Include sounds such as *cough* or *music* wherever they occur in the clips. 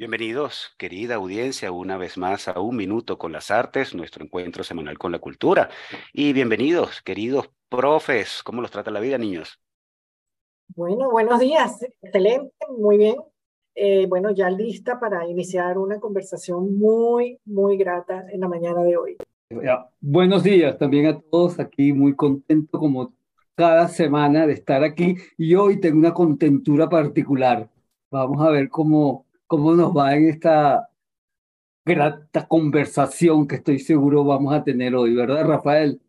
Bienvenidos, querida audiencia, una vez más a Un Minuto con las Artes, nuestro encuentro semanal con la cultura. Y bienvenidos, queridos profes, ¿cómo los trata la vida, niños? Bueno, buenos días, excelente, muy bien. Eh, bueno, ya lista para iniciar una conversación muy, muy grata en la mañana de hoy. Buenos días también a todos, aquí muy contento como cada semana de estar aquí y hoy tengo una contentura particular. Vamos a ver cómo cómo nos va en esta grata conversación que estoy seguro vamos a tener hoy, ¿verdad, Rafael?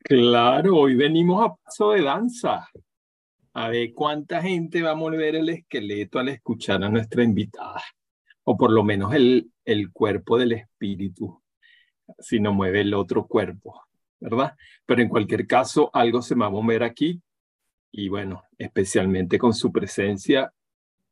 Claro, hoy venimos a paso de danza. A ver cuánta gente va a mover el esqueleto al escuchar a nuestra invitada, o por lo menos el, el cuerpo del espíritu, si no mueve el otro cuerpo, ¿verdad? Pero en cualquier caso, algo se va a mover aquí y bueno, especialmente con su presencia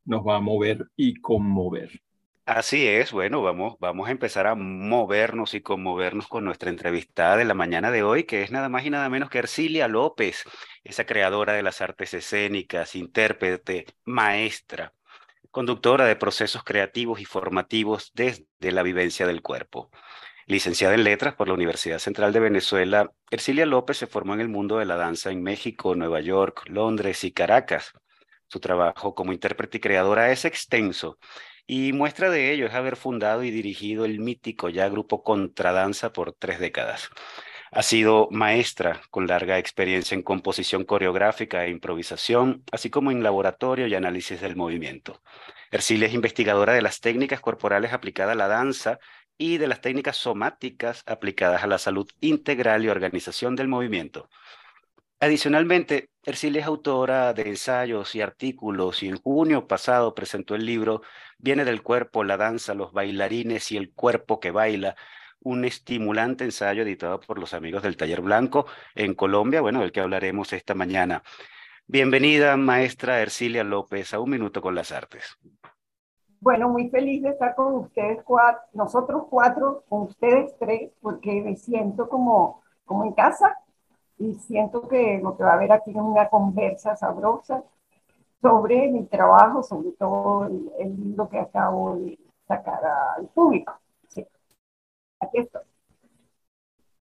nos va a mover y conmover. Así es, bueno, vamos, vamos a empezar a movernos y conmovernos con nuestra entrevistada de la mañana de hoy, que es nada más y nada menos que Ercilia López, esa creadora de las artes escénicas, intérprete, maestra, conductora de procesos creativos y formativos desde la vivencia del cuerpo. Licenciada en Letras por la Universidad Central de Venezuela, Ercilia López se formó en el mundo de la danza en México, Nueva York, Londres y Caracas. Su trabajo como intérprete y creadora es extenso y muestra de ello es haber fundado y dirigido el mítico ya grupo Contradanza por tres décadas. Ha sido maestra con larga experiencia en composición coreográfica e improvisación, así como en laboratorio y análisis del movimiento. Ercilia es investigadora de las técnicas corporales aplicadas a la danza y de las técnicas somáticas aplicadas a la salud integral y organización del movimiento. Adicionalmente, Ercilia es autora de ensayos y artículos y en junio pasado presentó el libro Viene del cuerpo, la danza, los bailarines y el cuerpo que baila, un estimulante ensayo editado por los amigos del Taller Blanco en Colombia, bueno, del que hablaremos esta mañana. Bienvenida, maestra Ercilia López, a Un Minuto con las Artes. Bueno, muy feliz de estar con ustedes cuatro, nosotros cuatro, con ustedes tres, porque me siento como, como en casa y siento que lo que va a haber aquí es una conversa sabrosa sobre mi trabajo, sobre todo el, libro que acabo de sacar al público. Aquí estoy.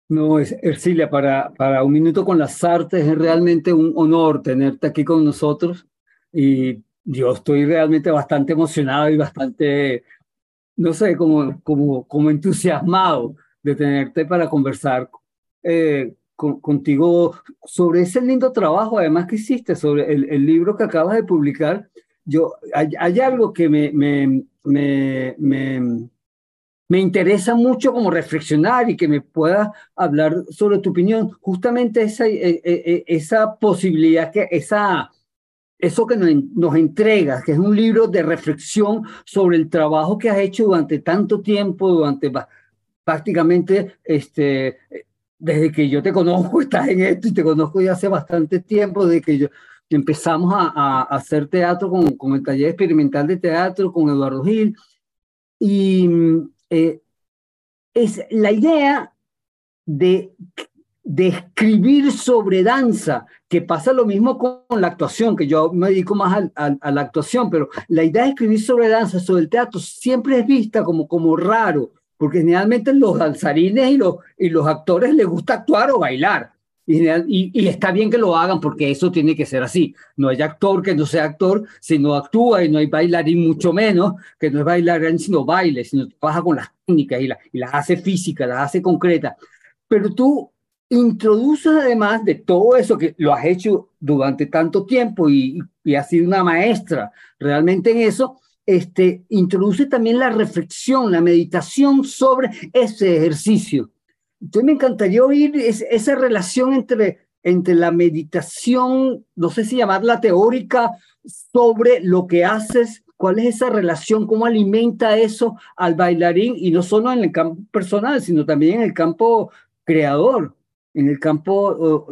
No, Ercilia, para, para un minuto con las artes es realmente un honor tenerte aquí con nosotros y yo estoy realmente bastante emocionado y bastante, no sé, como, como, como entusiasmado de tenerte para conversar eh, contigo sobre ese lindo trabajo, además que hiciste, sobre el, libro que acabas de publicar. Yo, hay, algo que me, me, me, me, me interesa mucho como reflexionar y que me pueda hablar sobre tu opinión. Justamente esa, e, e, e, esa posibilidad, que esa, eso que nos, nos entregas, que es un libro de reflexión sobre el trabajo que has hecho durante tanto tiempo, durante prácticamente este, desde que yo te conozco, *laughs* estás en esto y te conozco ya hace bastante tiempo, desde que yo empezamos a, hacer teatro con, con, el taller experimental de teatro con Eduardo Gil. Y eh, es la idea de, de escribir sobre danza, que pasa lo mismo con la actuación, que yo me dedico más a, a, la actuación, pero la idea de escribir sobre danza, sobre el teatro, siempre es vista como, como raro, porque generalmente los danzarines y los, y los actores les gusta actuar o bailar. Y, y, está bien que lo hagan porque eso tiene que ser así. No hay actor que no sea actor si no actúa y no hay bailarín mucho menos que no es bailarín sino baile, sino trabaja con las técnicas y, la, y las hace físicas, las hace concretas. Pero tú introduces además de todo eso que lo has hecho durante tanto tiempo y, y has sido una maestra realmente en eso, este, introduce también la reflexión, la meditación sobre ese ejercicio. Entonces me encantaría oír esa relación entre, entre la meditación, no sé si llamarla teórica, sobre lo que haces, cuál es esa relación, cómo alimenta eso al bailarín y no solo en el campo personal, sino también en el campo creador, en el campo...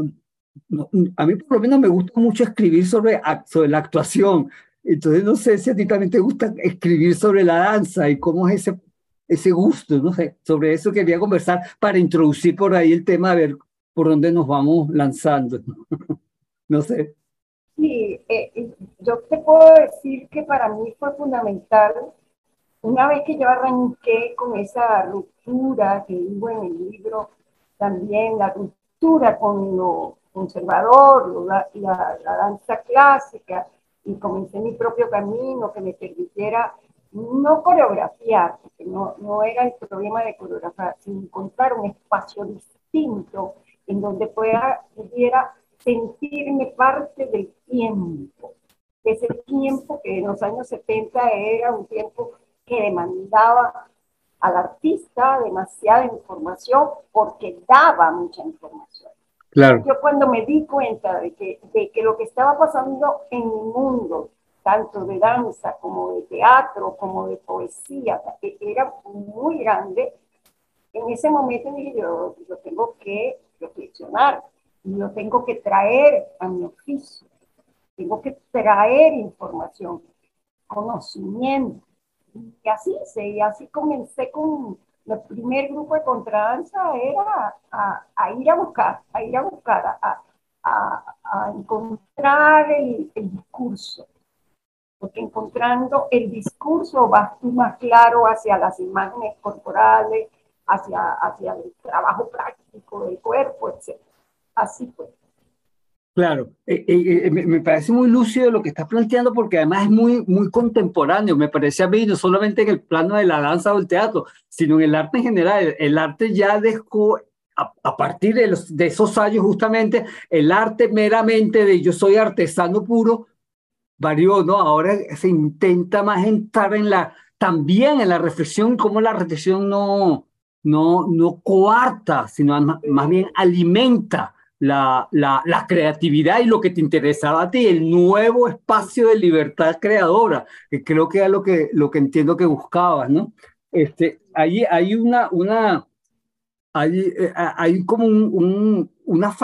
a mí por lo menos me gusta mucho escribir sobre, sobre la actuación. Entonces no sé si a ti también te gusta escribir sobre la danza y cómo es ese ese gusto, no sé, sobre eso quería conversar para introducir por ahí el tema, a ver por dónde nos vamos lanzando. no *laughs* sé. Sí, eh, yo te puedo decir que para mí fue fundamental, una vez que yo arranqué con esa ruptura que digo en el libro, también la ruptura con lo conservador, la, la, la danza clásica, y comencé mi propio camino que me permitiera no coreografiar, porque no, no era el problema de coreografiar, sino encontrar un espacio distinto en donde pueda, pudiera sentirme parte del tiempo. Ese tiempo que en los años 70 era un tiempo que demandaba al artista demasiada información porque daba mucha información. Claro. Yo cuando me di cuenta de que, de que lo que estaba pasando en mi mundo tanto de danza como de teatro, como de poesía, que era muy grande, en ese momento dije yo, yo tengo que reflexionar, yo tengo que traer a mi oficio, tengo que traer información, conocimiento. Y así hice, y así comencé con el primer grupo de contradanza, era a, ir a buscar, a ir a buscar, a, encontrar el, discurso porque encontrando el discurso vas tú más claro hacia las imágenes corporales, hacia, hacia el trabajo práctico del cuerpo, etc. Así fue. Claro, eh, eh, eh, me parece muy lúcido lo que estás planteando porque además es muy, muy contemporáneo, me parece a mí, no solamente en el plano de la danza o el teatro, sino en el arte en general. El, arte ya dejó, a, partir de esos años justamente, el arte meramente de yo soy artesano puro, varió, ¿no? Ahora se intenta más entrar en la, también en la reflexión, como la reflexión no, no, no coarta, sino más, bien alimenta la, la, creatividad y lo que te interesaba a ti, el nuevo espacio de libertad creadora, que creo que es lo que, lo que entiendo que buscabas, ¿no? Este, ahí hay una, una, hay, eh, hay como un, un, unas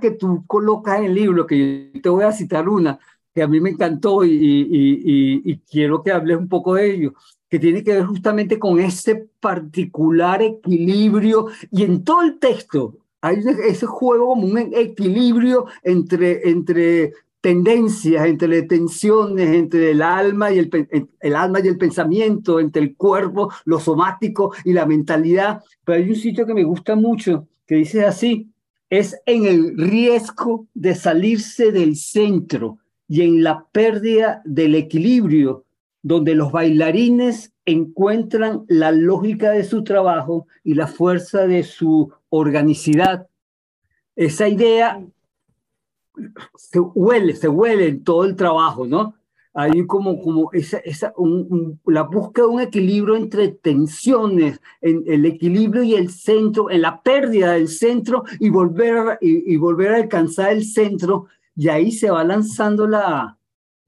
que tú colocas en el libro, que yo te voy a citar una, que a mí me encantó y, y, quiero que hables un poco de ello, que tiene que ver justamente con ese particular equilibrio y en todo el texto hay ese juego como un equilibrio entre, entre tendencias, entre tensiones, entre el alma y el, el alma y el pensamiento, entre el cuerpo, lo somático y la mentalidad. Pero hay un sitio que me gusta mucho que dice así, es en el riesgo de salirse del centro y en la pérdida del equilibrio, donde los bailarines encuentran la lógica de su trabajo y la fuerza de su organicidad. Esa idea se huele, se huele en todo el trabajo, ¿no? Hay como, como esa, esa la búsqueda de un equilibrio entre tensiones, en el equilibrio y el centro, en la pérdida del centro y volver, y volver a alcanzar el centro y ahí se va lanzando la,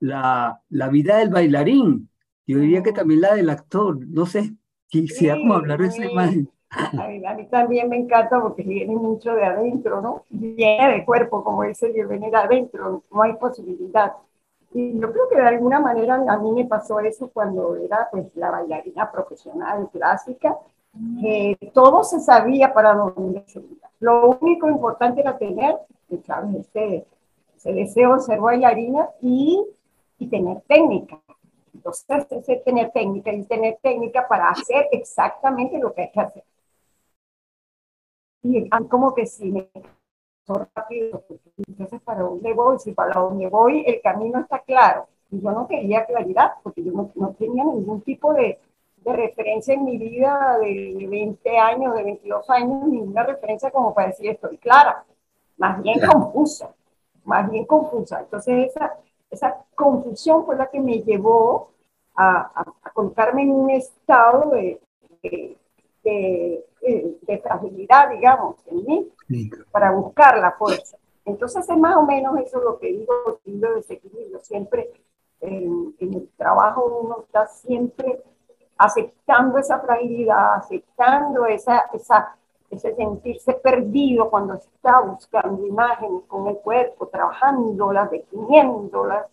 la, la vida del bailarín. Yo diría que también la del actor. No sé, quisiera como hablar de esa imagen. A mí, a mí, también me encanta porque viene mucho de adentro, ¿no? Viene de cuerpo, como dice, viene de adentro, no hay posibilidad. Y yo creo que de alguna manera a mí me pasó eso cuando era pues la bailarina profesional clásica, que todo se sabía para dónde se iba. Lo único importante era tener, ¿sabes? Este, ese deseo ser bailarina y, y tener técnica. Entonces, es tener técnica y tener técnica para hacer exactamente lo que hay que hacer. Y como que si me rápido, entonces para dónde voy, si para dónde voy el camino está claro. Y yo no quería claridad porque yo no, no tenía ningún tipo de, de referencia en mi vida de 20 años, de 22 años, ninguna referencia como para decir estoy clara, más bien confusa, más bien confusa. Entonces esa, esa confusión fue la que me llevó a, a, colocarme en un estado de, de, de, fragilidad, digamos, en mí, para buscar la fuerza. Entonces es más o menos eso lo que digo, el desequilibrio. Siempre en, en el trabajo uno está siempre aceptando esa fragilidad, aceptando esa, esa, ese sentirse perdido cuando está buscando imágenes con el cuerpo, trabajándolas, definiéndolas,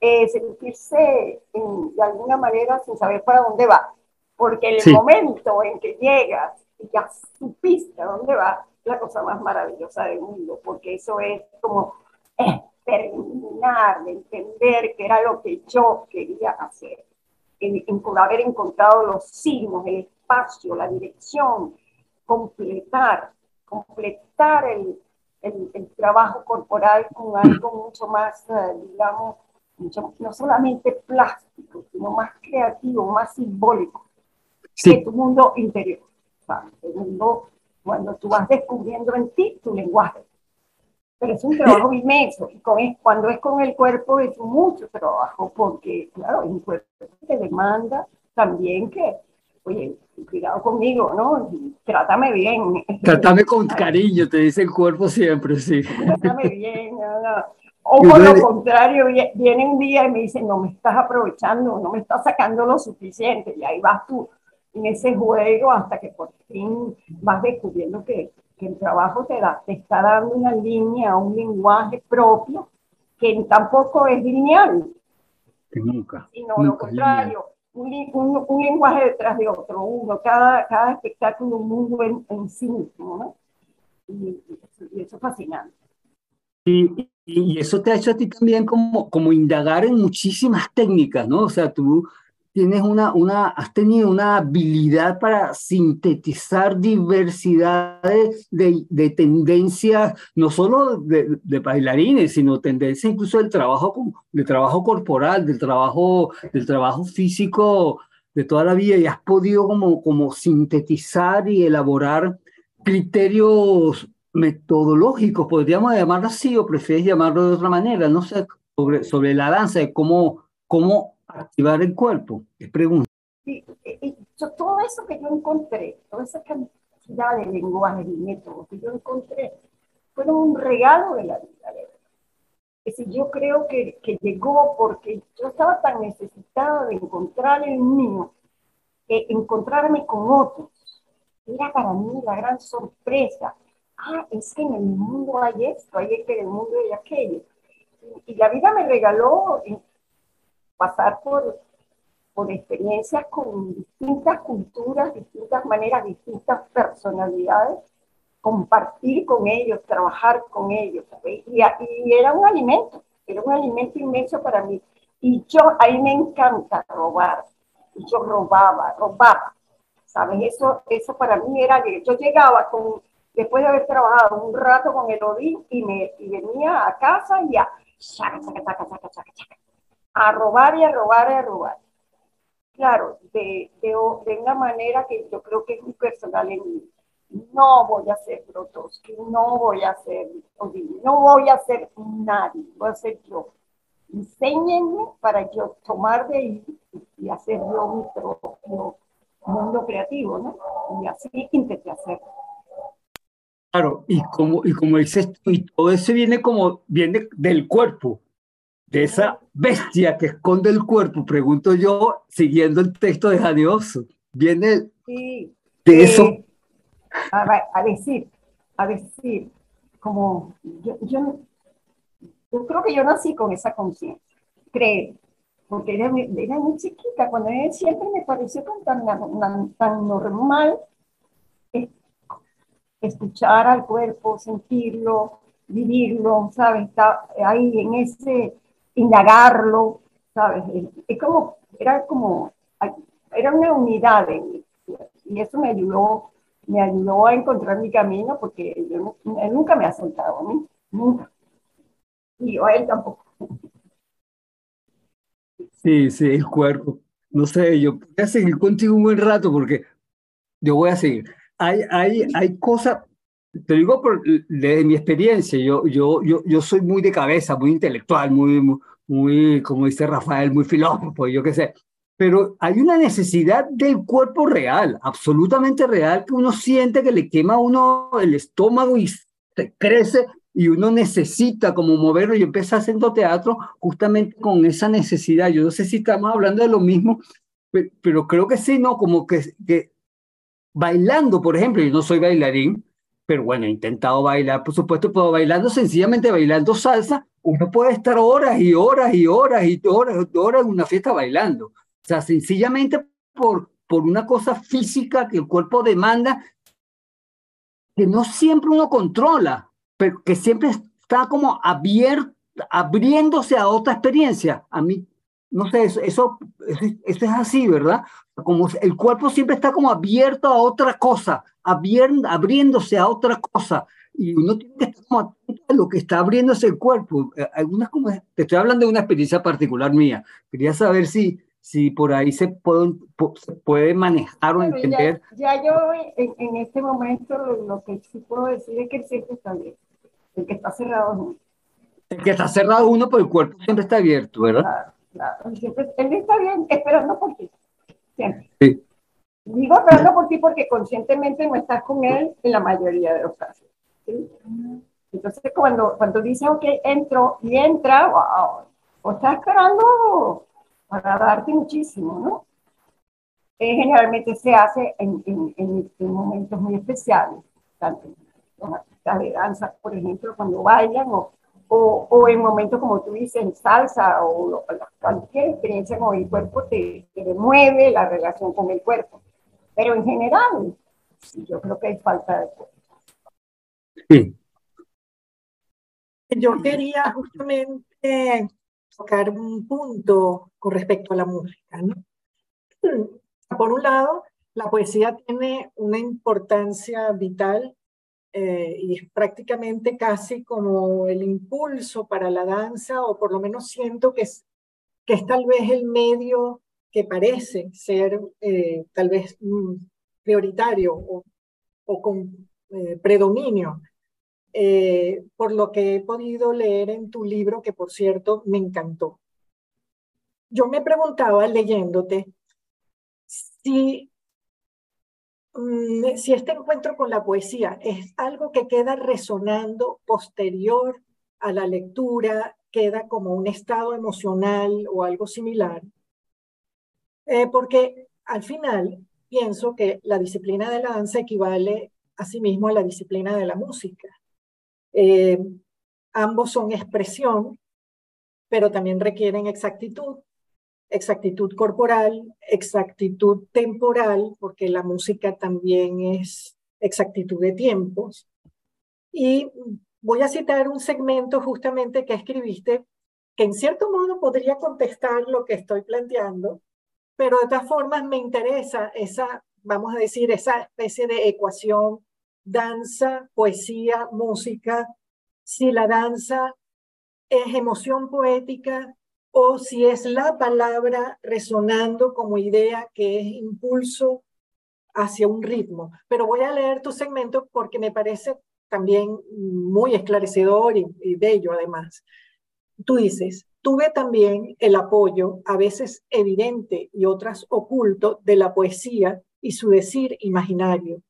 eh, sentirse de alguna manera sin saber para dónde va. Porque el momento en que llegas y ya supiste a dónde va, la cosa más maravillosa del mundo, porque eso es como terminar de entender que era lo que yo quería hacer en, por haber encontrado los signos, el espacio, la dirección, completar, completar el, el, trabajo corporal con algo mucho más, eh, digamos, no solamente plástico, sino más creativo, más simbólico sí. tu mundo interior. el mundo, cuando tú vas descubriendo en ti tu lenguaje, pero es un trabajo inmenso. Y con, cuando es con el cuerpo es mucho trabajo, porque, claro, el cuerpo te demanda también que, oye, cuidado conmigo, ¿no? Trátame bien. *laughs* Trátame con cariño, te dice el cuerpo siempre, sí. Trátame bien, *laughs* O por lo contrario, viene un día y me dice, no me estás aprovechando, no me estás sacando lo suficiente, y ahí vas tú en ese juego hasta que por fin vas descubriendo que que el trabajo te, da, te está dando una línea, un lenguaje propio que tampoco es lineal. Que nunca. Sino lo contrario, un, un, lenguaje detrás de otro, uno, cada, cada espectáculo un mundo en, sí mismo, ¿no? Y, eso es fascinante. Y, y, eso te ha hecho a ti también como, como indagar en muchísimas técnicas, ¿no? O sea, tú tienes una, una, has tenido una habilidad para sintetizar diversidades de, de tendencias, no solo de, de, bailarines, sino tendencias incluso del trabajo, del trabajo corporal, del trabajo, del trabajo físico de toda la vida. Y has podido como, como sintetizar y elaborar criterios metodológicos, podríamos llamarlo así, o prefieres llamarlo de otra manera, no sé, sobre, sobre la danza, de cómo, cómo activar el cuerpo? Es pregunta. y todo eso que yo encontré, toda esa cantidad de lenguajes y métodos que yo encontré, fueron un regalo de la vida. Es decir, yo creo que, que llegó porque yo estaba tan necesitada de encontrar el mío, que encontrarme con otros. Era para mí la gran sorpresa. Ah, es que en el mundo hay esto, hay que en el mundo hay aquello. Y la vida me regaló pasar por, por experiencias con distintas culturas, distintas maneras, distintas personalidades, compartir con ellos, trabajar con ellos. Y, era un alimento, era un alimento inmenso para mí. Y yo, ahí me encanta robar. Y yo robaba, robaba. ¿Sabes? Eso, eso para mí era que yo llegaba con, después de haber trabajado un rato con el Odín y, me, y venía a casa y a a robar y a robar y a robar. Claro, de, de, una manera que yo creo que es muy personal en mí. No voy a ser Grotowski, no voy a ser no voy a ser nadie, voy a ser yo. Enséñenme para yo tomar de ahí y hacer yo mi propio mundo creativo, ¿no? Y así intenté hacerlo. Claro, y como, y como dices y todo eso viene como, viene del cuerpo, de esa bestia que esconde el cuerpo, pregunto yo, siguiendo el texto de Janioso. Viene de eso. A, decir, a decir, como yo, yo, yo, creo que yo nací con esa conciencia, creo, porque era, era, muy chiquita, cuando era, siempre me pareció tan, tan, tan normal escuchar al cuerpo, sentirlo, vivirlo, ¿sabes? Está ahí en ese indagarlo, ¿sabes? Es como, era como, era una unidad y eso me ayudó, me ayudó a encontrar mi camino porque yo, él nunca me ha soltado a mí, nunca. Y yo a él tampoco. Sí, sí, el cuerpo. no sé, yo voy a seguir contigo un buen rato porque yo voy a seguir. Hay, hay, hay cosas, te digo por, de mi experiencia, yo, yo, yo, yo soy muy de cabeza, muy intelectual, muy, muy, como dice Rafael, muy filósofo, yo qué sé. Pero hay una necesidad del cuerpo real, absolutamente real, que uno siente que le quema a uno el estómago y se crece y uno necesita como moverlo. Yo empecé haciendo teatro justamente con esa necesidad. Yo no sé si estamos hablando de lo mismo, pero, creo que sí, ¿no? Como que, que bailando, por ejemplo, yo no soy bailarín, pero bueno, he intentado bailar, por supuesto, pero bailando, sencillamente bailando salsa, uno puede estar horas y horas y horas y horas horas en una fiesta bailando. O sea, sencillamente por, por una cosa física que el cuerpo demanda, que no siempre uno controla pero que siempre está como abierto, abriéndose a otra experiencia. A mí, no sé, eso, eso, es así, ¿verdad? Como el cuerpo siempre está como abierto a otra cosa, abriéndose a otra cosa. Y uno tiene que estar como atento a lo que está abriéndose el cuerpo. Eh, algunas como, te estoy hablando de una experiencia particular mía. Quería saber si, si por ahí se puede, se puede manejar o entender. Ya, yo en, este momento lo, que sí puedo decir es que el cielo está abierto. El que está cerrado es uno. El que está cerrado uno, pero el cuerpo siempre está abierto, ¿verdad? Claro, claro. Siempre, él está bien esperando por ti. Siempre. Sí. Digo esperando por ti porque conscientemente no estás con él en la mayoría de los casos. Entonces, cuando, cuando dice, ok, entro y entra, wow, o está esperando para darte muchísimo, ¿no? Eh, generalmente se hace en, en, en, momentos muy especiales, tanto de danza, por ejemplo, cuando bailan o, o, en momentos como tú dices, en salsa o cualquier experiencia con el cuerpo te, te mueve la relación con el cuerpo. Pero en general, yo creo que hay falta de. Sí. Yo quería justamente tocar un punto con respecto a la música. ¿no? Por un lado, la poesía tiene una importancia vital eh, y es prácticamente casi como el impulso para la danza, o por lo menos siento que es, que es tal vez el medio que parece ser eh, tal vez mm, prioritario o, con eh, predominio, por lo que he podido leer en tu libro, que por cierto me encantó. Yo me preguntaba leyéndote si Mm, si este encuentro con la poesía es algo que queda resonando posterior a la lectura, queda como un estado emocional o algo similar, eh, porque al final pienso que la disciplina de la danza equivale asimismo a la disciplina de la música. Eh, ambos son expresión, pero también requieren exactitud exactitud corporal, exactitud temporal, porque la música también es exactitud de tiempos. Y voy a citar un segmento justamente que escribiste, que en cierto modo podría contestar lo que estoy planteando, pero de todas formas me interesa esa, vamos a decir, esa especie de ecuación danza, poesía, música, si la danza es emoción poética, o si es la palabra resonando como idea que es impulso hacia un ritmo. Pero voy a leer tu segmento porque me parece también muy esclarecedor y, bello además. Tú dices, tuve también el apoyo, a veces evidente y otras oculto, de la poesía y su decir imaginario.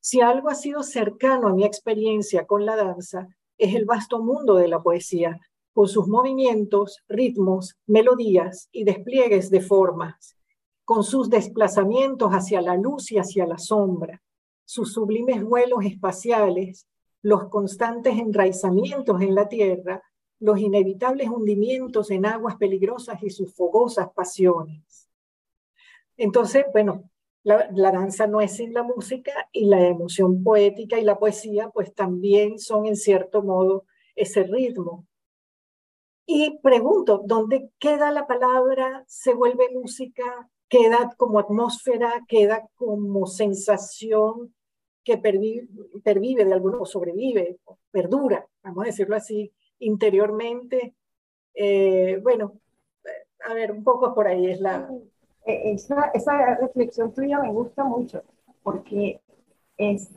Si algo ha sido cercano a mi experiencia con la danza, es el vasto mundo de la poesía, con sus movimientos, ritmos, melodías y despliegues de formas, con sus desplazamientos hacia la luz y hacia la sombra, sus sublimes vuelos espaciales, los constantes enraizamientos en la tierra, los inevitables hundimientos en aguas peligrosas y sus fogosas pasiones. Entonces, bueno, la, danza no es sin la música y la emoción poética y la poesía pues también son en cierto modo ese ritmo y pregunto, ¿dónde queda la palabra? ¿Se vuelve música? ¿Queda como atmósfera? ¿Queda como sensación que pervive, de alguno, sobrevive, perdura, vamos a decirlo así, interiormente? Eh, bueno, a ver, un poco por ahí es la, eh, esa, esa reflexión tuya me gusta mucho porque es,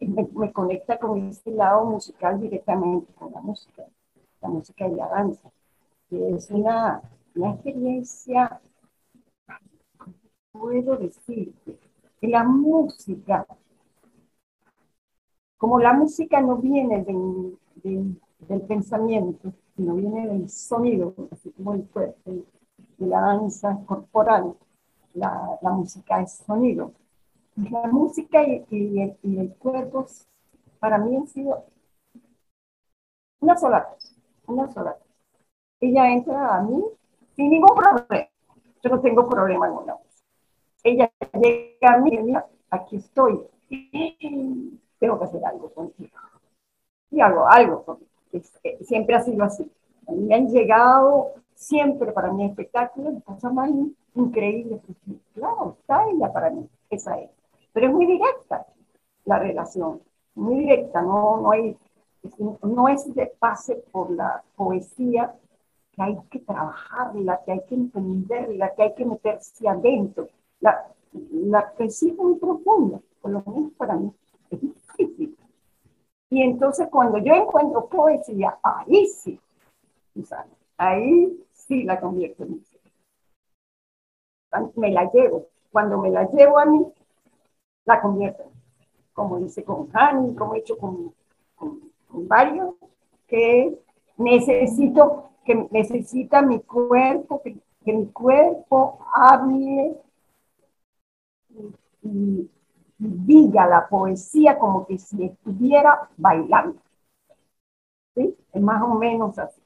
me, conecta con este lado musical directamente, con la música, la música y la danza, es una, una experiencia, puedo decir, que la música, como la música no viene del pensamiento, sino viene del sonido, así como el cuerpo, de la danza corporal, la, la música es sonido. La música y, y, el, cuerpo para mí han sido una sola cosa, una sola cosa. Ella entra a mí sin ningún problema. Yo no tengo problema con la música. Ella llega a mí y mira, aquí estoy. Tengo que hacer algo contigo. Y hago algo contigo. Siempre ha sido así. A mí me han llegado siempre para mi espectáculo la cosa más increíble. Claro, está ella para mí, esa es. Pero es muy directa la relación, muy directa, no, no, hay, no es de pase por la poesía que hay que trabajarla, que hay que entenderla, que hay que meterse adentro. La, la poesía es muy profunda, por lo menos para mí, es difícil. Y entonces cuando yo encuentro poesía, ahí sí, ahí sí la convierto en música. Me la llevo. Cuando me la llevo a mí, la convierto. Como hice con Hani, como he hecho con, varios, que necesito, que necesita mi cuerpo, que, mi cuerpo hable diga la poesía como que si estuviera bailando. ¿Sí? Es más o menos así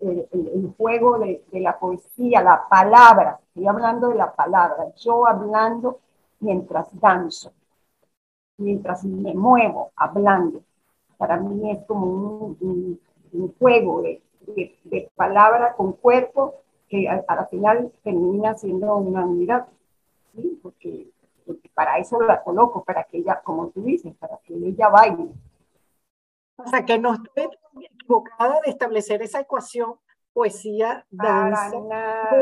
el, juego de, la poesía, la palabra, estoy hablando de la palabra, yo hablando mientras danzo, mientras me muevo hablando. Para mí es como un, juego de, de, palabra con cuerpo que al, final termina siendo una unidad, ¿sí? porque, para eso la coloco, para que ella, como tú dices, para que ella baile. O sea, que no estoy equivocada de establecer esa ecuación poesía, danza,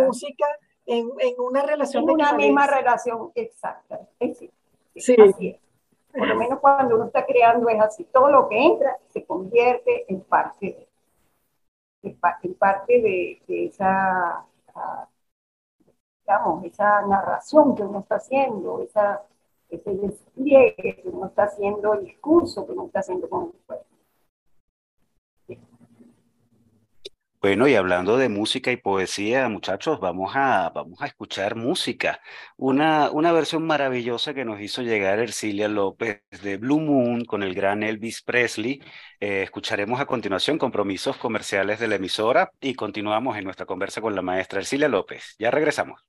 música en, en, una relación en una misma relación exacta. sí, sí. Así es. Por lo menos cuando uno está creando es así. Todo lo que entra se convierte en parte de, en parte de, esa, ah, esa narración que uno está haciendo, esa, ese despliegue que uno está haciendo, el discurso que uno está haciendo con el cuerpo. Bueno, y hablando de música y poesía, muchachos, vamos a, vamos a escuchar música. Una, una versión maravillosa que nos hizo llegar Ercilia López de Blue Moon con el gran Elvis Presley. Eh, escucharemos a continuación compromisos comerciales de la emisora y continuamos en nuestra conversa con la maestra Ercilia López. Ya regresamos.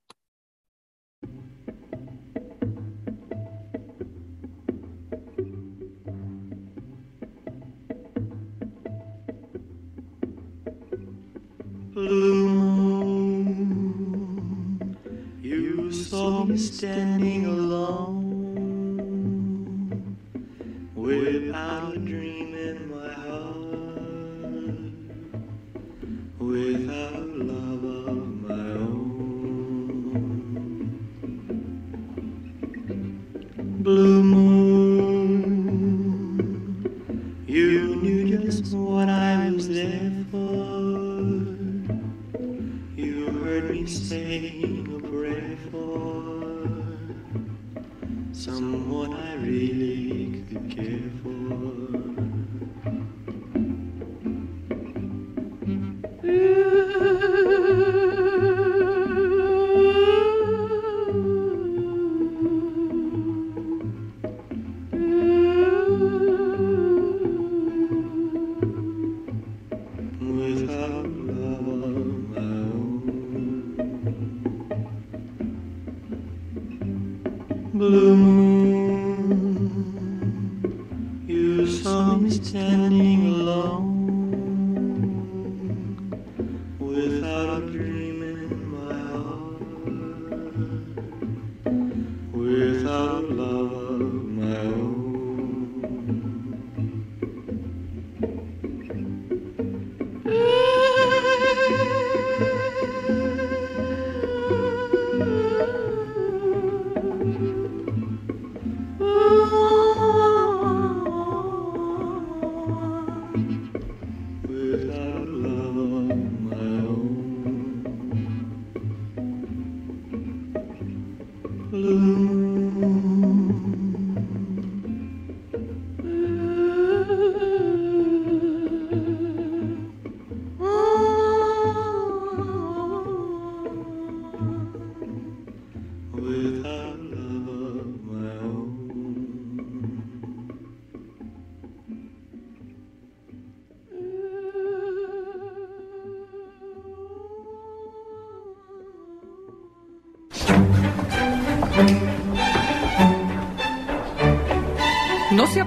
Blue moon, you saw me standing alone without a dream in my heart, without love of my own. Blue moon, you knew just what I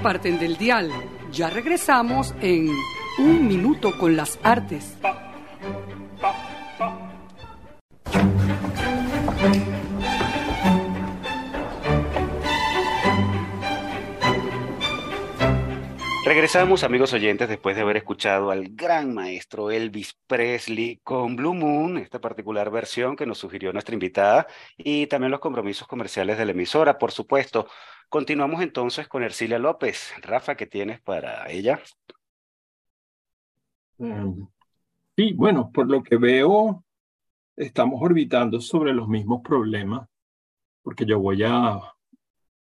aparten del dial. Ya regresamos en Un Minuto con las Artes. Regresamos, amigos oyentes, después de haber escuchado al gran maestro Elvis Presley con Blue Moon, esta particular versión que nos sugirió nuestra invitada, y también los compromisos comerciales de la emisora, por supuesto. Continuamos entonces con Ercilia López. Rafa, ¿qué tienes para ella? Mm, sí, bueno, por lo que veo, estamos orbitando sobre los mismos problemas, porque yo voy a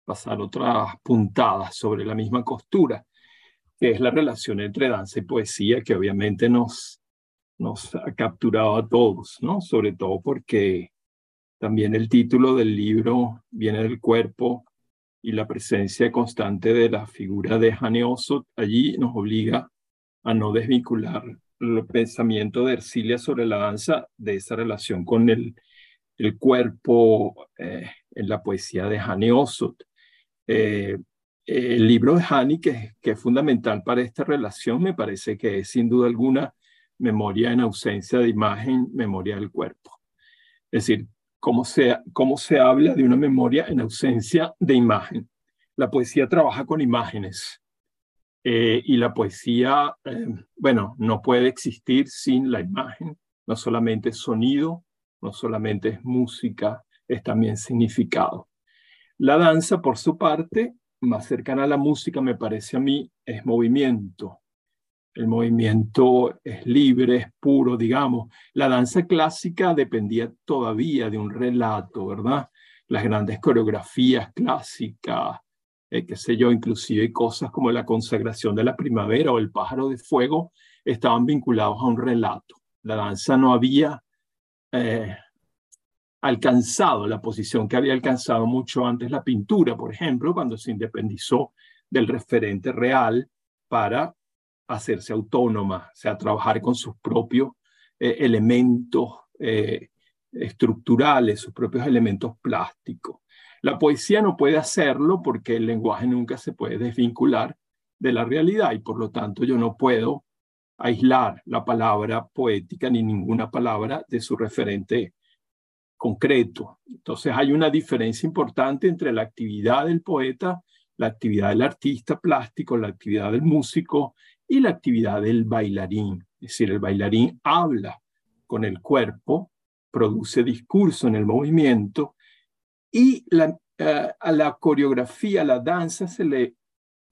pasar otras puntadas sobre la misma costura que es la relación entre danza y poesía, que obviamente nos, nos ha capturado a todos, ¿no? Sobre todo porque también el título del libro viene del cuerpo y la presencia constante de la figura de Hane Osot allí nos obliga a no desvincular el pensamiento de Ercilia sobre la danza de esa relación con el, el cuerpo eh, en la poesía de Hane Osot. Eh, el libro de Hani, que, que, es fundamental para esta relación, me parece que es sin duda alguna memoria en ausencia de imagen, memoria del cuerpo. Es decir, cómo se, cómo se habla de una memoria en ausencia de imagen. La poesía trabaja con imágenes eh, y la poesía, eh, bueno, no puede existir sin la imagen. No solamente es sonido, no solamente es música, es también significado. La danza, por su parte, más cercana a la música, me parece a mí, es movimiento. El movimiento es libre, es puro, digamos. La danza clásica dependía todavía de un relato, ¿verdad? Las grandes coreografías clásicas, eh, qué sé yo, inclusive cosas como la consagración de la primavera o el pájaro de fuego, estaban vinculados a un relato. La danza no había eh, alcanzado la posición que había alcanzado mucho antes la pintura, por ejemplo, cuando se independizó del referente real para hacerse autónoma, o sea, trabajar con sus propios eh, elementos eh, estructurales, sus propios elementos plásticos. La poesía no puede hacerlo porque el lenguaje nunca se puede desvincular de la realidad y por lo tanto yo no puedo aislar la palabra poética ni ninguna palabra de su referente concreto. Entonces hay una diferencia importante entre la actividad del poeta, la actividad del artista plástico, la actividad del músico y la actividad del bailarín. Es decir, el bailarín habla con el cuerpo, produce discurso en el movimiento y eh, a la coreografía, a la danza se le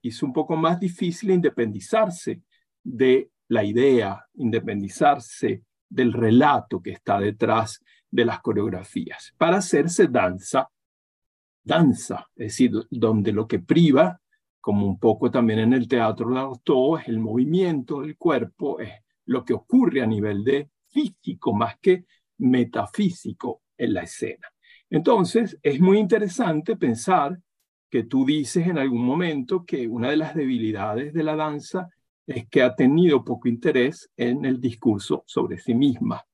hizo un poco más difícil independizarse de la idea, independizarse del relato que está detrás de las coreografías para hacerse danza, danza, es decir, donde lo que priva, como un poco también en el teatro de Artaud, el movimiento del cuerpo, es lo que ocurre a nivel de físico más que metafísico en la escena. Entonces, es muy interesante pensar que tú dices en algún momento que una de las debilidades de la danza es que ha tenido poco interés en el discurso sobre sí misma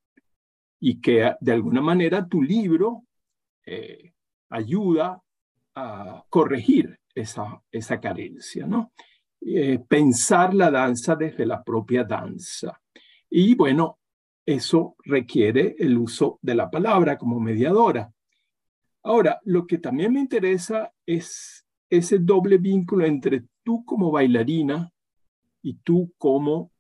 y que de alguna manera tu libro eh, ayuda a corregir esa, esa carencia, ¿no? Eh, pensar la danza desde la propia danza. Y bueno, eso requiere el uso de la palabra como mediadora. Ahora, lo que también me interesa es ese doble vínculo entre tú como bailarina y tú como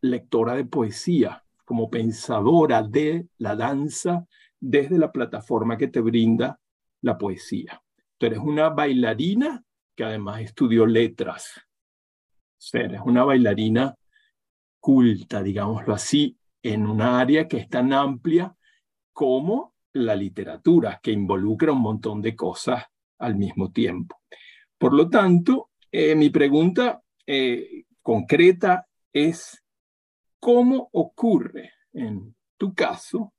lectora de poesía como pensadora de la danza desde la plataforma que te brinda la poesía. Tú eres una bailarina que además estudió letras. O eres una bailarina culta, digámoslo así, en un área que es tan amplia como la literatura, que involucra un montón de cosas al mismo tiempo. Por lo tanto, eh, mi pregunta eh, concreta es, ¿Cómo ocurre en tu caso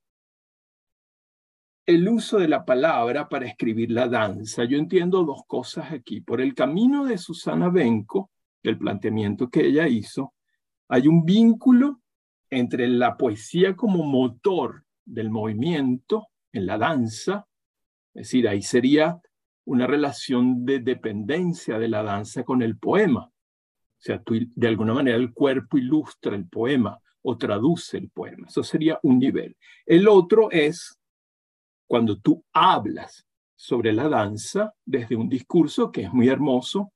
el uso de la palabra para escribir la danza? Yo entiendo dos cosas aquí. Por el camino de Susana Benco, el planteamiento que ella hizo, hay un vínculo entre la poesía como motor del movimiento en la danza, es decir, ahí sería una relación de dependencia de la danza con el poema. O sea, de alguna manera el cuerpo ilustra el poema o traduce el poema. Eso sería un nivel. El otro es cuando tú hablas sobre la danza desde un discurso que es muy hermoso,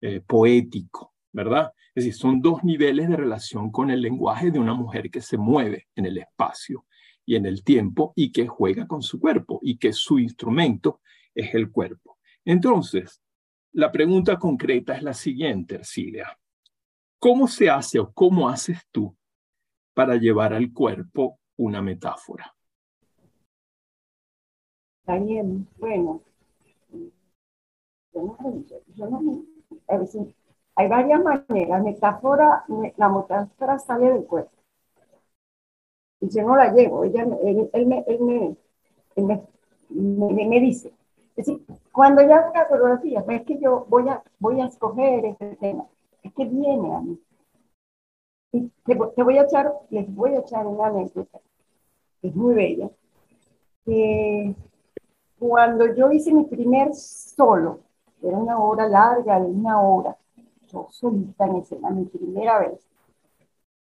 eh, poético, ¿verdad? Es decir, son dos niveles de relación con el lenguaje de una mujer que se mueve en el espacio y en el tiempo y que juega con su cuerpo y que su instrumento es el cuerpo. Entonces, la pregunta concreta es la siguiente, Ercilia. ¿Cómo se hace o cómo haces tú para llevar al cuerpo una metáfora? Está bien, bueno. Yo no, hay varias maneras. Metáfora, la metáfora sale del cuerpo. Y yo no la llevo. Ella, él, me, él me, me, dice. Es decir, cuando ya haga coreografía, es que yo voy a, voy a escoger este tema. Es que viene a mí. Y te, voy a echar, les voy a echar una anécdota. Es muy bella. Cuando yo hice mi primer solo, era una obra larga, de una hora, yo solita en escena, mi primera vez,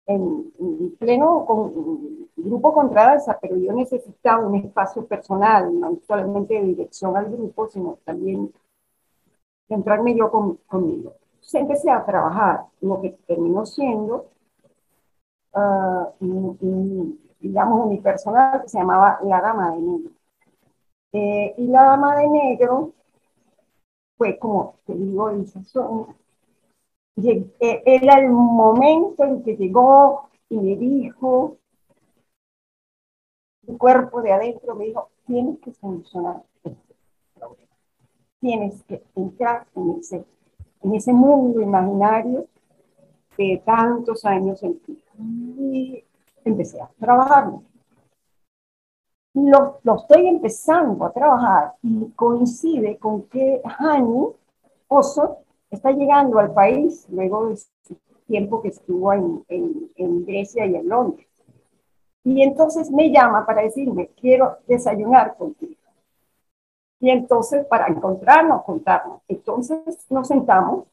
en, pleno con, grupo contra pero yo necesitaba un espacio personal, no solamente de dirección al grupo, sino también centrarme yo conmigo. Entonces empecé a trabajar lo que terminó siendo, uh, digamos, unipersonal que se llamaba La Dama de Negro. Eh, y La Dama de Negro fue como, te digo, son eh, era el momento en que llegó y me dijo, mi cuerpo de adentro me dijo, tienes que solucionar este problema. Tienes que entrar en ese, en ese mundo imaginario de tantos años en ti. Y empecé a trabajarlo. Lo, lo, estoy empezando a trabajar y coincide con que Hani Oso está llegando al país luego de tiempo que estuvo en, en, Grecia y en Londres. Y entonces me llama para decirme, quiero desayunar contigo. Y entonces para encontrarnos, contarnos. Entonces nos sentamos,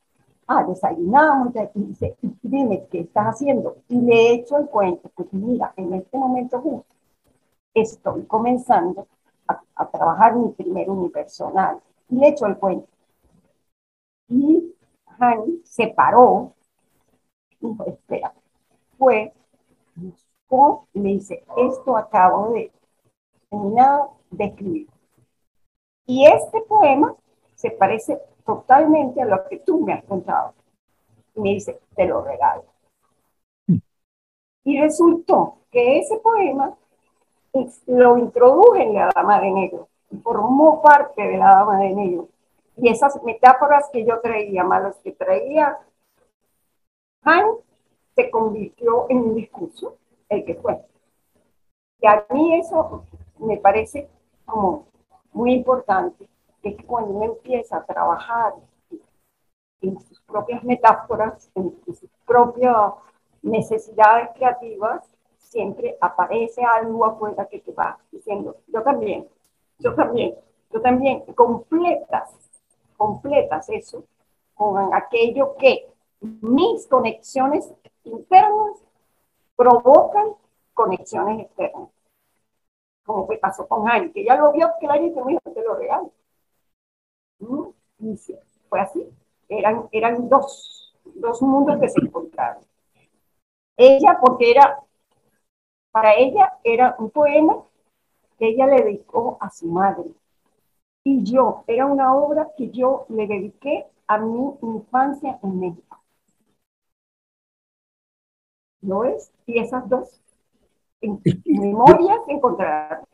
ah, desayunamos, y dice, dime, ¿qué estás haciendo? Y le echo el cuento, porque mira, en este momento justo estoy comenzando a, a trabajar mi primer unipersonal. Y le echo el cuento. Y Han se paró, dijo, espera, fue, buscó y me dice, esto acabo de terminar de escribir. Y este poema se parece totalmente a lo que tú me has contado. Y me dice, te lo regalo. Y resultó que ese poema lo introduje en la Dama de Negro formó parte de la Dama de Negro. Y esas metáforas que yo traía, malas que traía, Han se convirtió en un discurso, el que fue. Y a mí eso me parece como muy importante, que cuando uno empieza a trabajar en sus propias metáforas, en sus propias necesidades creativas, siempre aparece algo afuera que te va diciendo, yo también, yo también, yo también, completas completas eso con aquello que mis conexiones internas provocan conexiones externas. Como fue pasó con Ani, que ya lo vio que me te lo regalo. Mm, y fue así. Eran, eran dos, dos mundos que se encontraron. Ella, porque era, para ella era un poema que ella le dedicó a su madre y yo, era una obra que yo le dediqué a mi infancia en México. ¿No es? Y esas dos memorias se encontraron.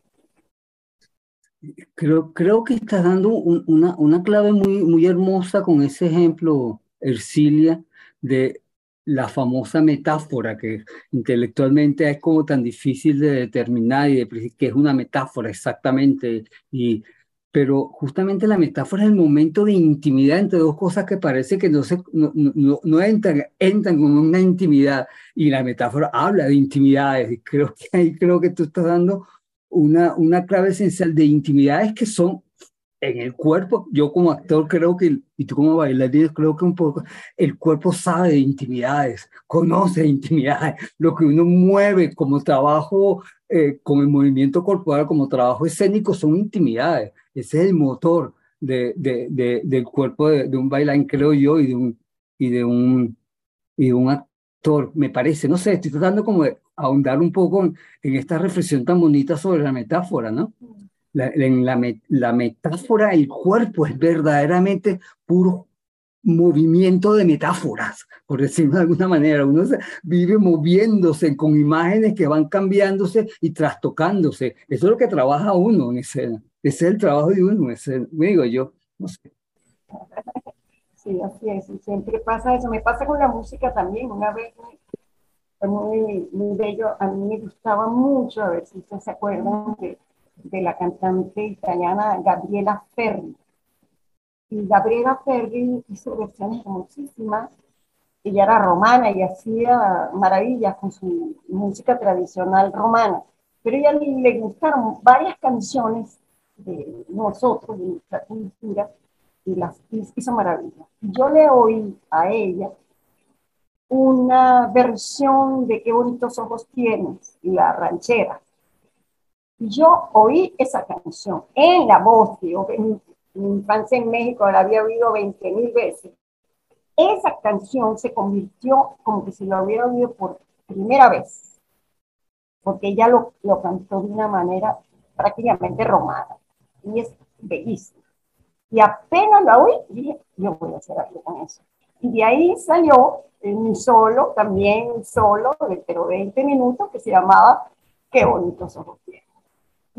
Creo, creo que estás dando una, una clave muy, muy hermosa con ese ejemplo, Ercilia, de la famosa metáfora que intelectualmente es como tan difícil de determinar y de que es una metáfora exactamente. Y pero justamente la metáfora es el momento de intimidad entre dos cosas que parece que no, se, no, no, no entran, entran con una intimidad y la metáfora habla de intimidades y creo que ahí creo que tú estás dando una, una clave esencial de intimidades que son en el cuerpo, yo como actor creo que, y tú como bailarín, creo que un poco, el cuerpo sabe de intimidades, conoce intimidades, lo que uno mueve como trabajo eh, con el movimiento corporal, como trabajo escénico, son intimidades, ese es el motor de, de, del cuerpo de, un bailarín, creo yo, y de un, y de un, y de un actor, me parece, no sé, estoy tratando como de ahondar un poco en, en esta reflexión tan bonita sobre la metáfora, ¿no? La, en la, la metáfora, el cuerpo es verdaderamente puro movimiento de metáforas, por decirlo de alguna manera. Uno se vive moviéndose con imágenes que van cambiándose y trastocándose. Eso es lo que trabaja uno en escena. Ese es el trabajo de uno, ese, digo yo, no sé. Sí, así es, siempre pasa eso. Me pasa con la música también. Una vez fue muy, muy bello, a mí me gustaba mucho, a ver si ustedes se acuerdan, de de la cantante italiana Gabriela Ferri. Y Gabriela Ferri hizo versiones hermosísimas. Ella era romana y hacía maravillas con su música tradicional romana. Pero ella le gustaron varias canciones de nosotros, de nuestra cultura, y las hizo maravillas. Yo le oí a ella una versión de Qué bonitos ojos tienes, la ranchera yo oí esa canción en la voz, yo en mi infancia en México la había oído 20 mil veces. Esa canción se convirtió como que si lo hubiera oído por primera vez, porque ella lo, lo cantó de una manera prácticamente romana y es bellísima. Y apenas la oí, dije, yo voy a hacer algo con eso. Y de ahí salió mi solo, también solo, pero 20 minutos, que se llamaba Qué bonitos ojos tiene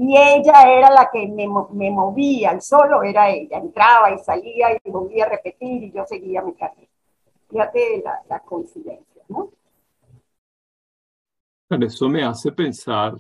y ella era la que me, me movía, el solo era ella, entraba y salía y volvía a repetir y yo seguía mi carrera. Fíjate la, la coincidencia, ¿no? eso me hace pensar,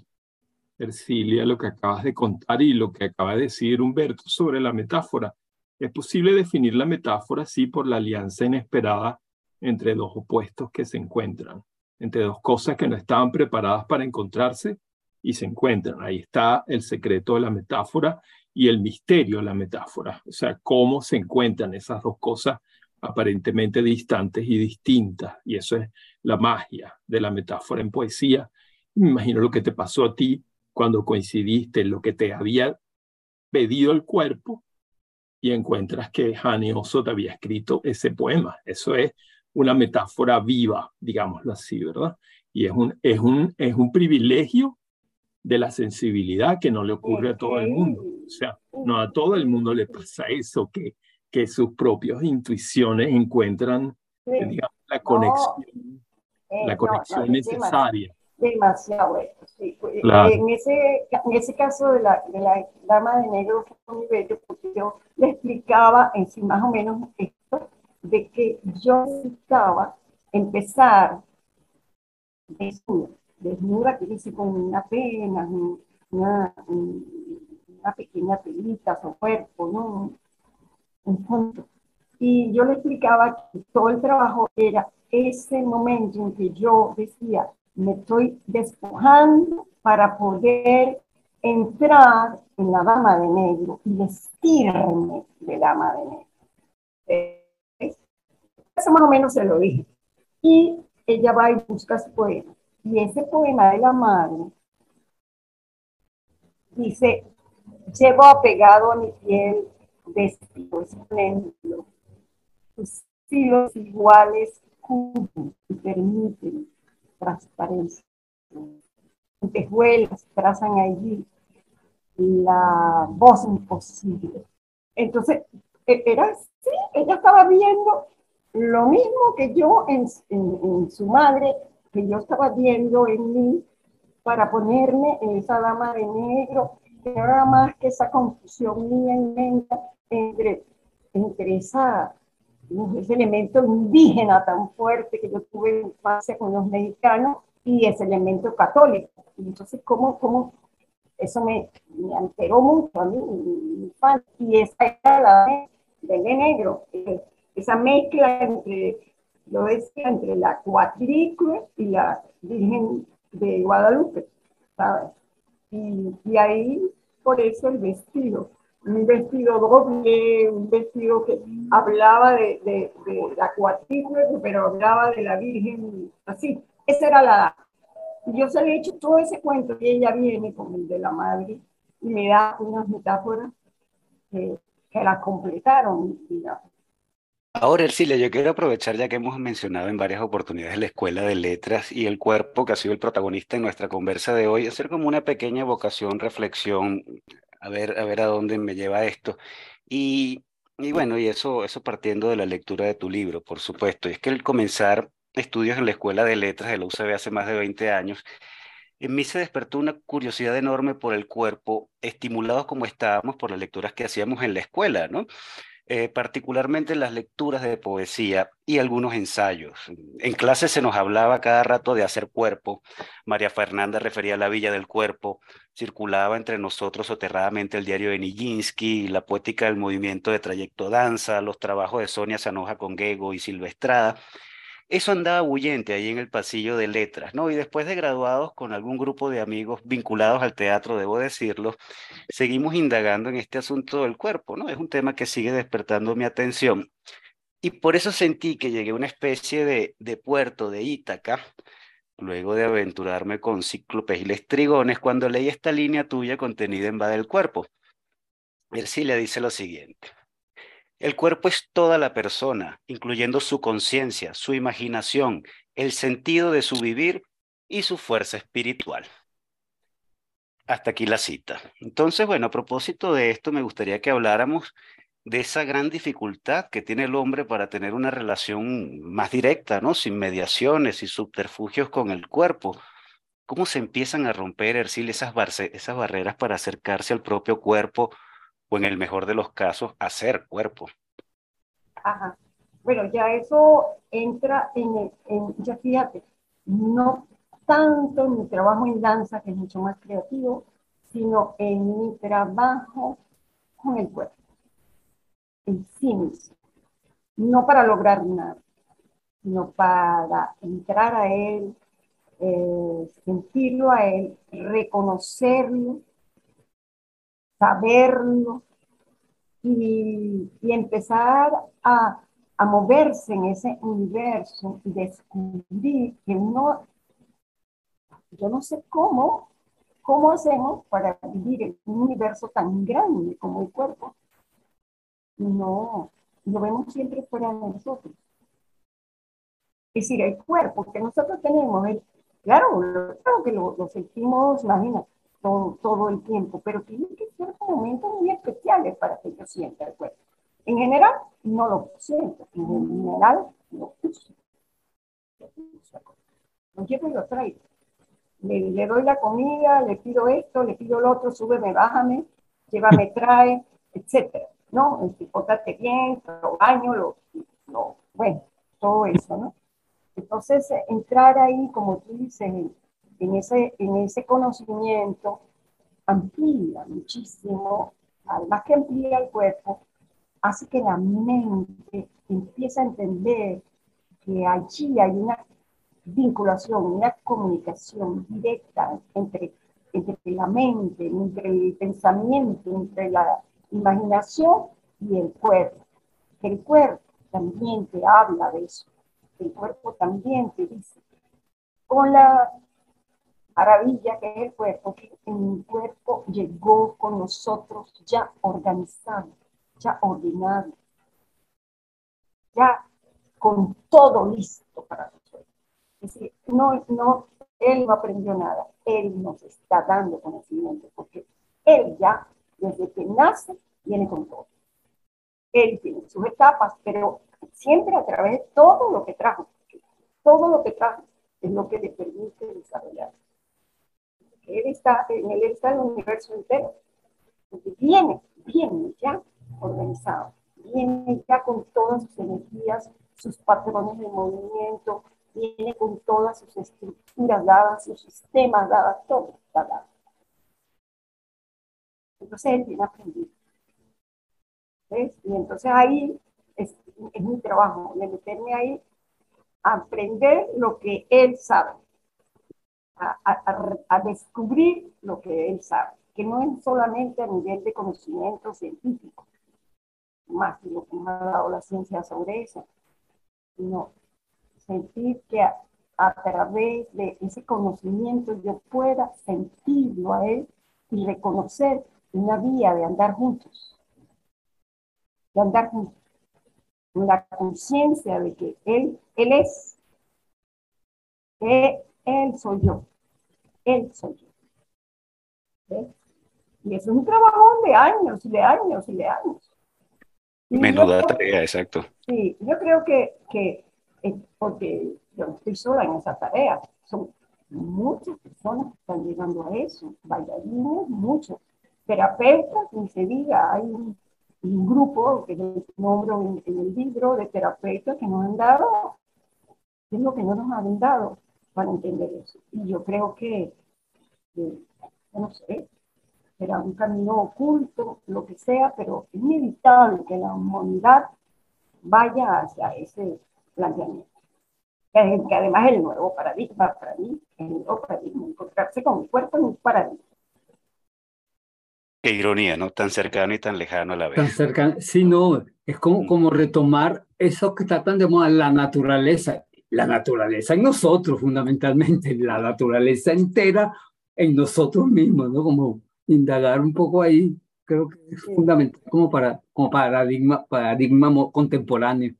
Ercilia, lo que acabas de contar y lo que acaba de decir Humberto sobre la metáfora. Es posible definir la metáfora así por la alianza inesperada entre dos opuestos que se encuentran, entre dos cosas que no estaban preparadas para encontrarse y se encuentran. Ahí está el secreto de la metáfora y el misterio de la metáfora, o sea, cómo se encuentran esas dos cosas aparentemente distantes y distintas. Y eso es la magia de la metáfora en poesía. Me imagino lo que te pasó a ti cuando coincidiste en lo que te había pedido el cuerpo y encuentras que Hani Oso te había escrito ese poema. Eso es una metáfora viva, digámoslo así, ¿verdad? Y es un, es un, es un privilegio de la sensibilidad que no le ocurre a todo el mundo. O sea, no a todo el mundo le pasa eso, que, que sus propias intuiciones encuentran, digamos, la conexión, eh, la conexión necesaria. Demasiado, sí. En, ese, en ese caso de la, de la dama de negro fue muy bello porque yo le explicaba en sí más o menos esto, de que yo necesitaba empezar de desnuda, que dice con una pena, una, una pequeña pelita, su cuerpo, ¿no? Un punto. Y yo le explicaba que todo el trabajo era ese momento en que yo decía, me estoy despojando para poder entrar en la dama de negro y vestirme de dama de negro. Eso más o menos se lo dije. Y ella va y busca su poema. Y ese poema de la madre dice, llevo apegado a mi piel vestido espléndido, tus hilos iguales cubren y permiten transparencia. Tejuelas trazan allí la voz imposible. Entonces, e-, era así, ella estaba viendo lo mismo que yo en, en su madre que yo estaba viendo en mí para ponerme en esa dama de negro, que era más que esa confusión mía inmensa entre, entre esa, ese elemento indígena tan fuerte que yo tuve en infancia con los mexicanos y ese elemento católico. entonces, ¿cómo, cómo eso me, me, alteró mucho a mí, mi? Y esa era la de, de negro, eh, esa mezcla entre lo decía entre la cuatrícula y la Virgen de Guadalupe, ¿sabes? Y, y, ahí, por eso el vestido. un vestido doble, un vestido que hablaba de, de, de la cuatrícula, pero hablaba de la Virgen, así. Esa era la Y yo se le he hecho todo ese cuento y ella viene con el de la madre y me da unas metáforas que, que la completaron, digamos. Ahora, Ercilia, yo quiero aprovechar ya que hemos mencionado en varias oportunidades la Escuela de Letras y el cuerpo que ha sido el protagonista en nuestra conversa de hoy, hacer como una pequeña vocación, reflexión, a ver a, ver a dónde me lleva esto. Y, y bueno, y eso, eso partiendo de la lectura de tu libro, por supuesto. Y es que el comenzar estudios en la Escuela de Letras de la UCB hace más de 20 años, en mí se despertó una curiosidad enorme por el cuerpo, estimulados como estábamos por las lecturas que hacíamos en la escuela, ¿no? Eh, particularmente las lecturas de poesía y algunos ensayos. En clase se nos hablaba cada rato de hacer cuerpo. María Fernanda refería a la Villa del Cuerpo. Circulaba entre nosotros soterradamente el diario de Nijinsky, la poética del movimiento de trayecto danza, los trabajos de Sonia Sanoja con Gego y Silvestrada. Eso andaba huyente ahí en el pasillo de letras, ¿no? Y después de graduados con algún grupo de amigos vinculados al teatro, debo decirlo, seguimos indagando en este asunto del cuerpo, ¿no? Es un tema que sigue despertando mi atención. Y por eso sentí que llegué a una especie de, puerto de Ítaca, luego de aventurarme con cíclopes y lestrigones, cuando leí esta línea tuya contenida en Va del Cuerpo. Ercilia dice lo siguiente. El cuerpo es toda la persona, incluyendo su conciencia, su imaginación, el sentido de su vivir y su fuerza espiritual. Hasta aquí la cita. Entonces, bueno, a propósito de esto, me gustaría que habláramos de esa gran dificultad que tiene el hombre para tener una relación más directa, ¿no? Sin mediaciones y subterfugios con el cuerpo. ¿Cómo se empiezan a romper, Ercil, esas, esas barreras para acercarse al propio cuerpo o en el mejor de los casos, hacer cuerpo. Ajá. Bueno, ya eso entra en, en, ya fíjate, no tanto en mi trabajo en danza, que es mucho más creativo, sino en mi trabajo con el cuerpo, en sí mismo. No para lograr nada, sino para entrar a él, eh, sentirlo a él, reconocerlo saberlo y, empezar a, moverse en ese universo y descubrir que no, yo no sé cómo, cómo hacemos para vivir en un universo tan grande como el cuerpo. No, lo vemos siempre fuera de nosotros. Es decir, el cuerpo que nosotros tenemos, claro, claro que lo, lo sentimos, imagínate, todo, el tiempo, pero tiene que ser momentos muy especiales para que yo sienta el cuerpo. En general, no lo siento, en general, lo uso. Lo llevo y lo traigo. Le, le, doy la comida, le pido esto, le pido lo otro, súbeme, bájame, llévame, *laughs* trae, etcétera. ¿No? Este, pórtate bien, lo baño, lo, lo, bueno, todo eso, ¿no? Entonces, entrar ahí, como tú dices, en ese, en ese conocimiento amplía muchísimo, además que amplía el cuerpo, hace que la mente empiece a entender que allí hay una vinculación, una comunicación directa entre, entre la mente, entre el pensamiento, entre la imaginación y el cuerpo. El cuerpo también te habla de eso. El cuerpo también te dice, con la maravilla que es el cuerpo, que el cuerpo llegó con nosotros ya organizado, ya ordenado, ya con todo listo para nosotros. Es decir, no, no, él no aprendió nada, él nos está dando conocimiento, porque él ya, desde que nace, viene con todo. Él tiene sus etapas, pero siempre a través de todo lo que trajo. Todo lo que trajo es lo que le permite desarrollar él está, en él está el universo entero. Porque viene, viene ya organizado, viene ya con todas sus energías, sus patrones de movimiento, viene con todas sus estructuras dadas, sus sistemas dadas, todo está dado. Entonces él viene aprendido. ¿Ves? Y entonces ahí es, es mi trabajo, de meterme ahí a aprender lo que él sabe a, descubrir lo que él sabe, que no es solamente a nivel de conocimiento científico, más de lo que nos ha dado la ciencia sobre eso, sino sentir que a, a través de ese conocimiento yo pueda sentirlo a él y reconocer una vía de andar juntos, de andar juntos, con la conciencia de que él, él es, que él soy yo, él soy yo. Y eso es un trabajo de años y de años y de años. Menuda tarea, exacto. Sí, yo creo que, que porque yo no estoy sola en esa tarea, son muchas personas que están llegando a eso, bailarines, muchos, terapeutas, ni se diga, hay un, grupo que nombro en, el libro de terapeutas que nos han dado, ¿qué es lo que no nos han dado para entender eso? Y yo creo que, no sé, será un camino oculto, lo que sea, pero es inevitable que la humanidad vaya hacia ese planteamiento. Que, además es el nuevo paradigma para mí, el nuevo paradigma, encontrarse con el cuerpo en un paradigma. Qué ironía, ¿no? Tan cercano y tan lejano a la vez. Tan cercano, sí, no, es como, mm. como retomar eso que tratan de moda, la naturaleza, la naturaleza en nosotros fundamentalmente, la naturaleza entera en nosotros mismos, ¿no? Como indagar un poco ahí, creo que es fundamental como, para, como paradigma, paradigma contemporáneo,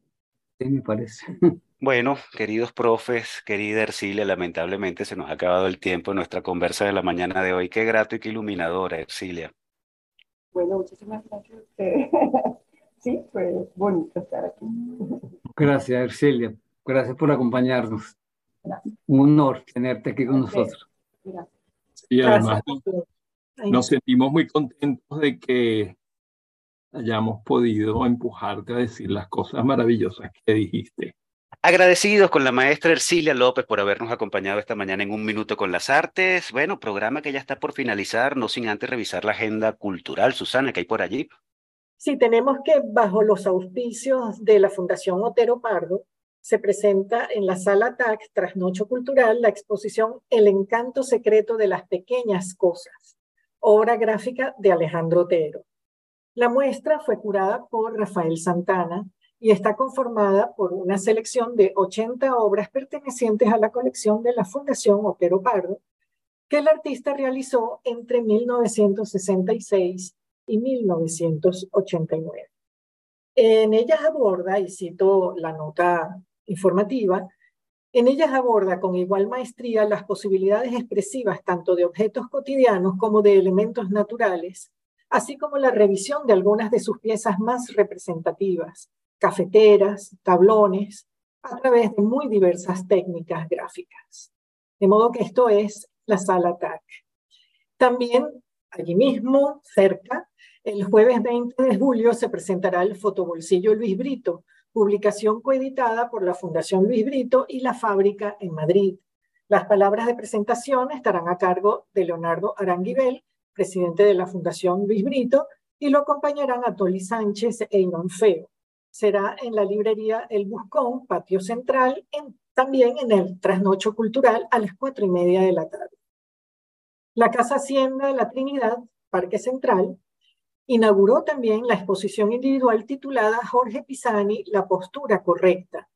me parece. *laughs* Bueno, queridos profes, querida Ercilia, lamentablemente se nos ha acabado el tiempo en nuestra conversa de la mañana de hoy. Qué grato y qué iluminadora, Ercilia. Bueno, muchísimas gracias a ustedes. *laughs* sí, fue bonito estar aquí. Gracias, Ercilia. Gracias por acompañarnos. Un honor tenerte aquí con nosotros. Gracias. Y además nos sentimos muy contentos de que hayamos podido empujarte a decir las cosas maravillosas que dijiste. Agradecidos con la maestra Ercilia López por habernos acompañado esta mañana en Un Minuto con las Artes. Bueno, programa que ya está por finalizar, no sin antes revisar la agenda cultural. Susana, ¿qué hay por allí? Sí, tenemos que bajo los auspicios de la Fundación Otero Pardo se presenta en la Sala TAC Trasnocho Cultural la exposición El encanto secreto de las pequeñas cosas, obra gráfica de Alejandro Otero. La muestra fue curada por Rafael Santana y está conformada por una selección de 80 obras pertenecientes a la colección de la Fundación Otero Pardo, que el artista realizó entre 1966 y 1989. En ellas aborda, y cito la nota informativa, en ellas aborda con igual maestría las posibilidades expresivas tanto de objetos cotidianos como de elementos naturales, así como la revisión de algunas de sus piezas más representativas, cafeteras, tablones, a través de muy diversas técnicas gráficas. De modo que esto es la sala TAC. También allí mismo, cerca, el jueves 20 de julio se presentará el fotobolsillo Luis Brito, publicación coeditada por la Fundación Luis Brito y la fábrica en Madrid. Las palabras de presentación estarán a cargo de Leonardo Aranguibel, presidente de la Fundación Luis Brito, y lo acompañarán a Toli Sánchez e Iván Feo será en la librería El Buscón, Patio Central, también en el Trasnocho Cultural a las cuatro y media de la tarde. La Casa Hacienda de la Trinidad, Parque Central, inauguró también la exposición individual titulada Jorge Pisani, La postura correcta.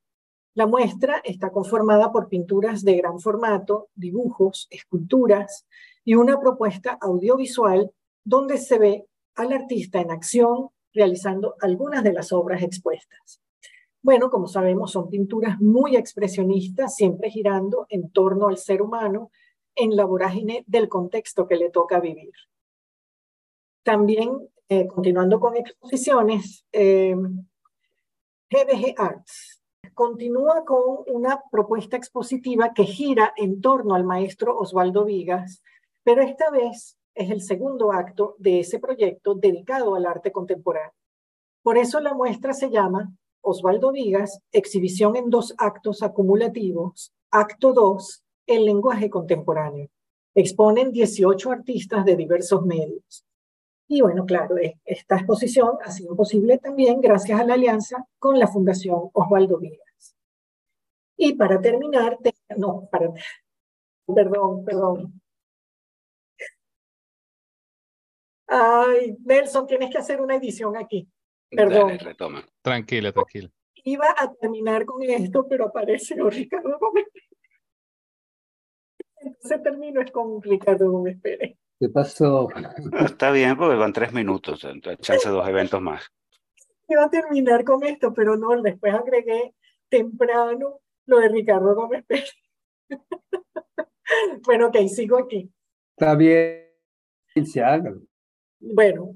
La muestra está conformada por pinturas de gran formato, dibujos, esculturas y una propuesta audiovisual donde se ve al artista en acción, realizando algunas de las obras expuestas. Bueno, como sabemos, son pinturas muy expresionistas, siempre girando en torno al ser humano en la vorágine del contexto que le toca vivir. También, eh, continuando con exposiciones, eh, GBG Arts continúa con una propuesta expositiva que gira en torno al maestro Osvaldo Vigas, pero esta vez es el segundo acto de ese proyecto dedicado al arte contemporáneo. Por eso la muestra se llama Osvaldo Vigas, exhibición en dos actos acumulativos, acto 2, el lenguaje contemporáneo. Exponen 18 artistas de diversos medios. Y bueno, claro, e, esta exposición ha sido posible también gracias a la alianza con la Fundación Osvaldo Vigas. Y para terminar, no, para, perdón, perdón, Ay, Nelson, tienes que hacer una edición aquí. Perdón. Dale, retoma. Tranquila, tranquila. Iba a terminar con esto, pero apareció *laughs* Ricardo Gómez. Entonces termino es con Ricardo Gómez Pérez. ¿Qué pasó? Está bien, porque van tres minutos, entonces chance dos eventos más. Iba a terminar con esto, pero no, después agregué temprano lo de Ricardo Gómez Pérez. *laughs* bueno, ok, sigo aquí. Está bien, se haga. Bueno,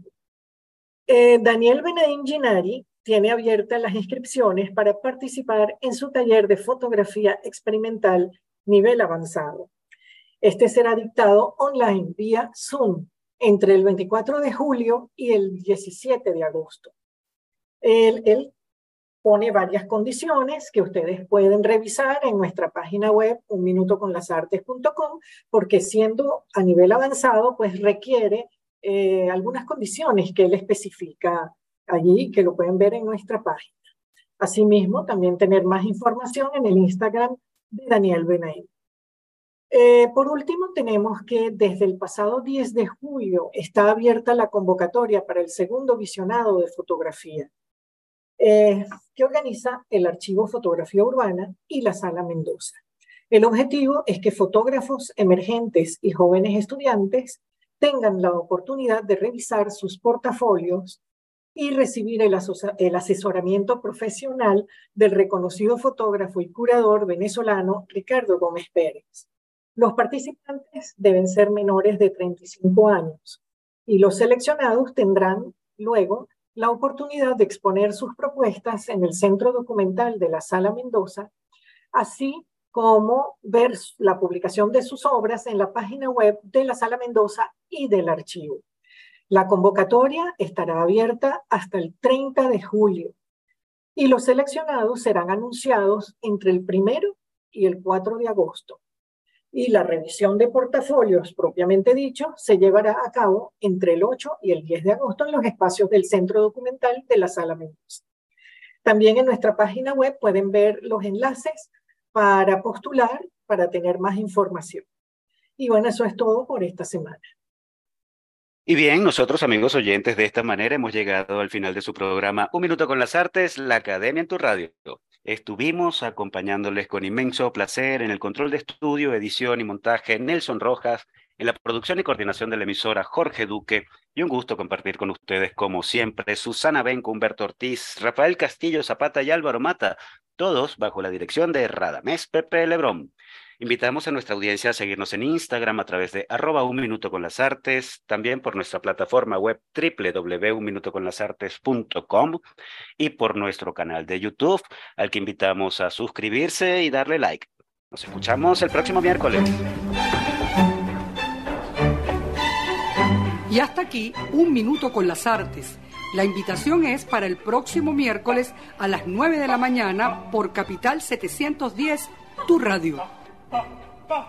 eh, Daniel Benaín Ginari tiene abiertas las inscripciones para participar en su taller de fotografía experimental nivel avanzado. Este será dictado online vía Zoom entre el 24 de julio y el 17 de agosto. Él, pone varias condiciones que ustedes pueden revisar en nuestra página web unminutoconlasartes.com porque siendo a nivel avanzado, pues requiere eh, algunas condiciones que él especifica allí, que lo pueden ver en nuestra página. Asimismo, también tener más información en el Instagram de Daniel Benaim. Eh, por último, tenemos que desde el pasado 10 de julio está abierta la convocatoria para el segundo visionado de fotografía, eh, que organiza el Archivo Fotografía Urbana y la Sala Mendoza. El objetivo es que fotógrafos emergentes y jóvenes estudiantes tengan la oportunidad de revisar sus portafolios y recibir el, el, asesoramiento profesional del reconocido fotógrafo y curador venezolano Ricardo Gómez Pérez. Los participantes deben ser menores de 35 años y los seleccionados tendrán luego la oportunidad de exponer sus propuestas en el Centro Documental de la Sala Mendoza, así como ver la publicación de sus obras en la página web de la Sala Mendoza y del archivo. La convocatoria estará abierta hasta el 30 de julio y los seleccionados serán anunciados entre el primero y el 4 de agosto y la revisión de portafolios propiamente dicho se llevará a cabo entre el 8 y el 10 de agosto en los espacios del Centro Documental de la Sala Mendoza. También en nuestra página web pueden ver los enlaces para postular, para tener más información. Y bueno, eso es todo por esta semana. Y bien, nosotros amigos oyentes, de esta manera hemos llegado al final de su programa Un Minuto con las Artes, la Academia en tu Radio. Estuvimos acompañándoles con inmenso placer en el control de estudio, edición y montaje Nelson Rojas, en la producción y coordinación de la emisora Jorge Duque, y un gusto compartir con ustedes, como siempre, Susana Benco, Humberto Ortiz, Rafael Castillo Zapata y Álvaro Mata, todos bajo la dirección de Radamés Pepe Lebrón. Invitamos a nuestra audiencia a seguirnos en Instagram a través de arroba un minuto con las artes, también por nuestra plataforma web www.unminutoconlasartes.com y por nuestro canal de YouTube, al que invitamos a suscribirse y darle like. Nos escuchamos el próximo miércoles. Y hasta aquí, un minuto con las artes. La invitación es para el próximo miércoles a las 9 de la mañana por Capital 710, tu radio. 倒倒